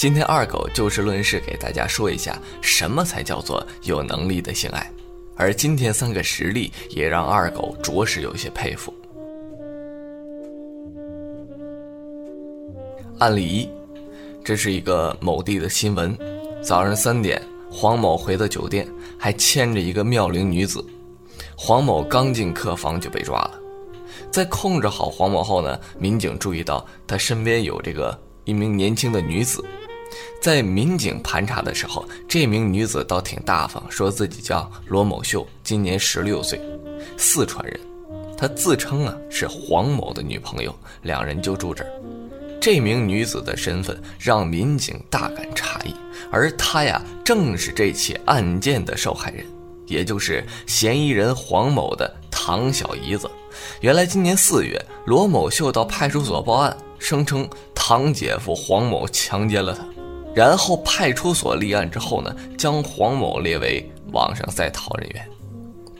今天二狗就事论事，给大家说一下什么才叫做有能力的性爱。而今天三个实例也让二狗着实有些佩服。案例一，这是一个某地的新闻。早上三点，黄某回到酒店，还牵着一个妙龄女子。黄某刚进客房就被抓了。在控制好黄某后呢，民警注意到他身边有这个一名年轻的女子。在民警盘查的时候，这名女子倒挺大方，说自己叫罗某秀，今年十六岁，四川人。她自称啊是黄某的女朋友，两人就住这儿。这名女子的身份让民警大感诧异，而她呀正是这起案件的受害人，也就是嫌疑人黄某的堂小姨子。原来今年四月，罗某秀到派出所报案，声称堂姐夫黄某强奸了她。然后派出所立案之后呢，将黄某列为网上在逃人员。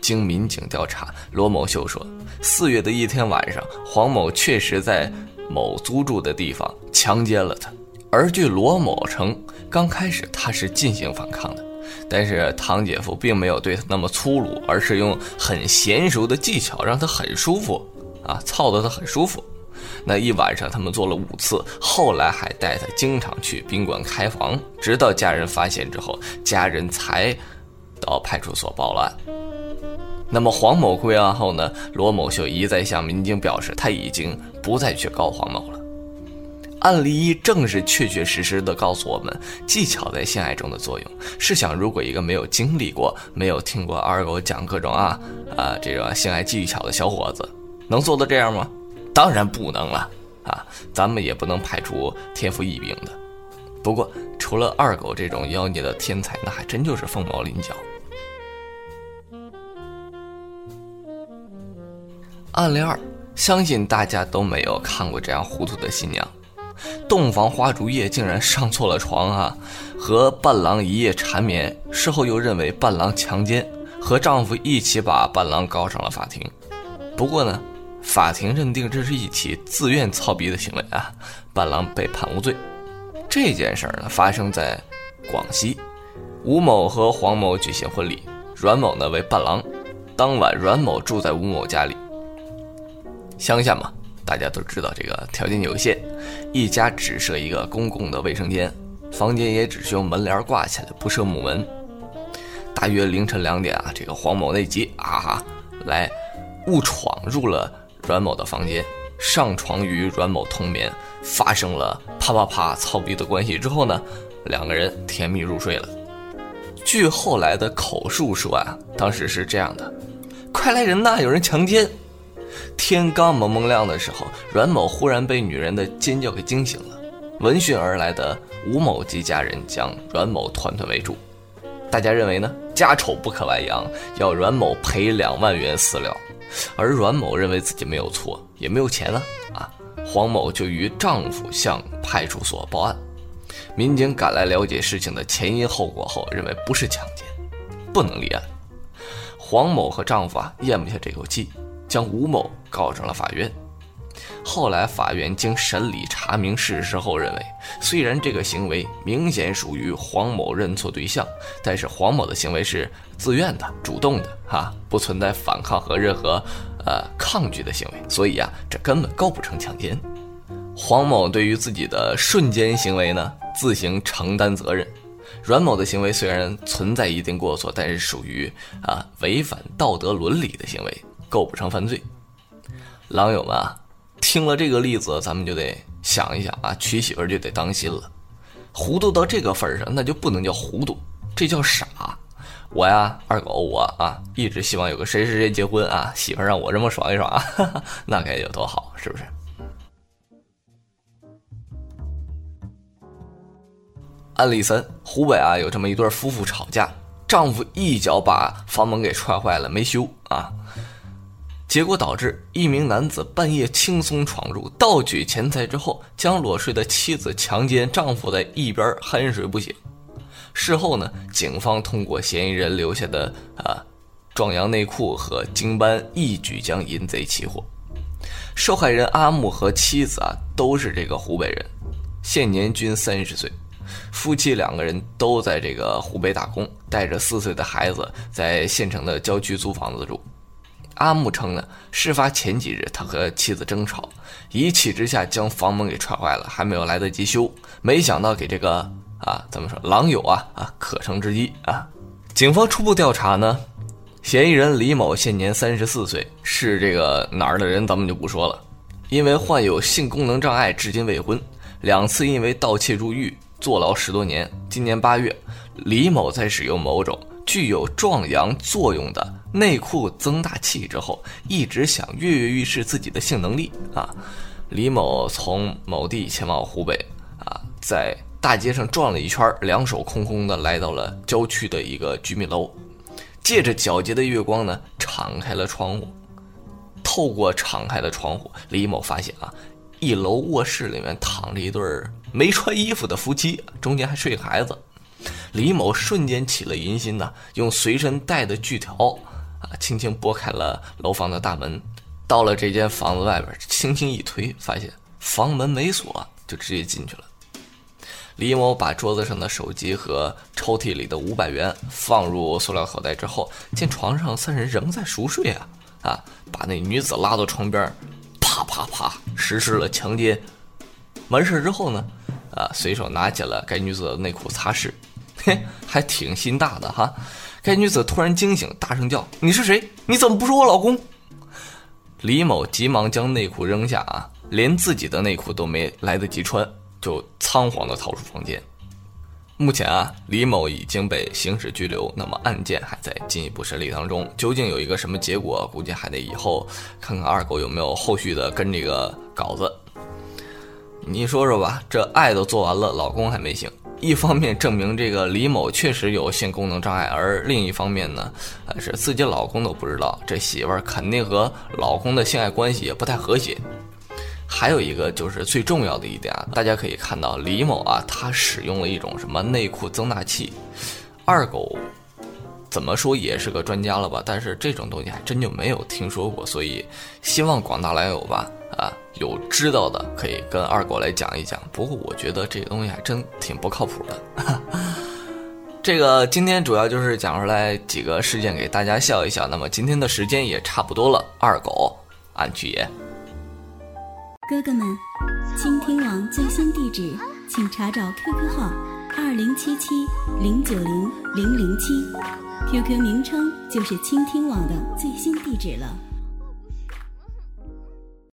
经民警调查，罗某秀说，四月的一天晚上，黄某确实在某租住的地方强奸了他。而据罗某称，刚开始他是进行反抗的，但是堂姐夫并没有对他那么粗鲁，而是用很娴熟的技巧让他很舒服，啊，操得他很舒服。那一晚上，他们做了五次，后来还带他经常去宾馆开房，直到家人发现之后，家人才到派出所报了案。那么黄某归案后呢？罗某秀一再向民警表示，他已经不再去告黄某了。案例一正是确确实实的告诉我们技巧在性爱中的作用。试想，如果一个没有经历过、没有听过二狗讲各种啊啊这个性爱技巧的小伙子，能做到这样吗？当然不能了啊！咱们也不能排除天赋异禀的。不过，除了二狗这种妖孽的天才，那还真就是凤毛麟角。案例二，相信大家都没有看过这样糊涂的新娘，洞房花烛夜竟然上错了床啊！和伴郎一夜缠绵，事后又认为伴郎强奸，和丈夫一起把伴郎告上了法庭。不过呢。法庭认定这是一起自愿操逼的行为啊，伴郎被判无罪。这件事儿呢发生在广西，吴某和黄某举行婚礼，阮某呢为伴郎。当晚，阮某住在吴某家里。乡下嘛，大家都知道这个条件有限，一家只设一个公共的卫生间，房间也只是用门帘挂起来，不设木门。大约凌晨两点啊，这个黄某内急啊，来误闯入了。阮某的房间，上床与阮某同眠，发生了啪啪啪操逼的关系之后呢，两个人甜蜜入睡了。据后来的口述说啊，当时是这样的：快来人呐，有人强奸！天刚蒙蒙亮的时候，阮某忽然被女人的尖叫给惊醒了。闻讯而来的吴某及家人将阮某团团围住，大家认为呢，家丑不可外扬，要阮某赔两万元私了。而阮某认为自己没有错，也没有钱啊，啊，黄某就与丈夫向派出所报案。民警赶来了解事情的前因后果后，认为不是强奸，不能立案。黄某和丈夫啊咽不下这口气，将吴某告上了法院。后来法院经审理查明事实后认为，虽然这个行为明显属于黄某认错对象，但是黄某的行为是自愿的、主动的，哈，不存在反抗和任何呃抗拒的行为，所以啊，这根本构不成强奸。黄某对于自己的瞬间行为呢，自行承担责任。阮某的行为虽然存在一定过错，但是属于啊违反道德伦理的行为，构不成犯罪。狼友们啊！听了这个例子，咱们就得想一想啊，娶媳妇就得当心了。糊涂到这个份上，那就不能叫糊涂，这叫傻。我呀，二狗我啊，一直希望有个谁谁谁结婚啊，媳妇让我这么爽一爽啊，哈哈，那该有多好，是不是？案例三：湖北啊，有这么一对夫妇吵架，丈夫一脚把房门给踹坏了，没修啊。结果导致一名男子半夜轻松闯入，盗取钱财之后，将裸睡的妻子强奸，丈夫在一边酣睡不醒。事后呢，警方通过嫌疑人留下的啊壮阳内裤和经斑，一举将淫贼起获。受害人阿木和妻子啊都是这个湖北人，现年均三十岁。夫妻两个人都在这个湖北打工，带着四岁的孩子在县城的郊区租房子住。阿木称呢，事发前几日他和妻子争吵，一气之下将房门给踹坏了，还没有来得及修，没想到给这个啊怎么说狼友啊啊可乘之机啊！警方初步调查呢，嫌疑人李某现年三十四岁，是这个哪儿的人咱们就不说了，因为患有性功能障碍，至今未婚，两次因为盗窃入狱，坐牢十多年。今年八月，李某在使用某种具有壮阳作用的。内裤增大器之后，一直想跃跃欲试自己的性能力啊！李某从某地前往湖北啊，在大街上转了一圈，两手空空的来到了郊区的一个居民楼，借着皎洁的月光呢，敞开了窗户。透过敞开的窗户，李某发现啊，一楼卧室里面躺着一对没穿衣服的夫妻，中间还睡孩子。李某瞬间起了淫心呐，用随身带的锯条。啊，轻轻拨开了楼房的大门，到了这间房子外边，轻轻一推，发现房门没锁，就直接进去了。李某把桌子上的手机和抽屉里的五百元放入塑料口袋之后，见床上三人仍在熟睡啊，啊，把那女子拉到床边，啪啪啪实施了强奸。完事之后呢，啊，随手拿起了该女子的内裤擦拭，嘿，还挺心大的哈。该女子突然惊醒，大声叫：“你是谁？你怎么不是我老公？”李某急忙将内裤扔下啊，连自己的内裤都没来得及穿，就仓皇的逃出房间。目前啊，李某已经被刑事拘留，那么案件还在进一步审理当中，究竟有一个什么结果，估计还得以后看看二狗有没有后续的跟这个稿子。你说说吧，这爱都做完了，老公还没醒。一方面证明这个李某确实有性功能障碍，而另一方面呢，呃，是自己老公都不知道，这媳妇儿肯定和老公的性爱关系也不太和谐。还有一个就是最重要的一点啊，大家可以看到李某啊，他使用了一种什么内裤增大器，二狗怎么说也是个专家了吧？但是这种东西还真就没有听说过，所以希望广大来友吧。啊，有知道的可以跟二狗来讲一讲。不过我觉得这个东西还真挺不靠谱的。这个今天主要就是讲出来几个事件给大家笑一笑。那么今天的时间也差不多了，二狗安去也。哥哥们，倾听网最新地址，请查找 QQ 号二零七七零九零零零七，QQ 名称就是倾听网的最新地址了。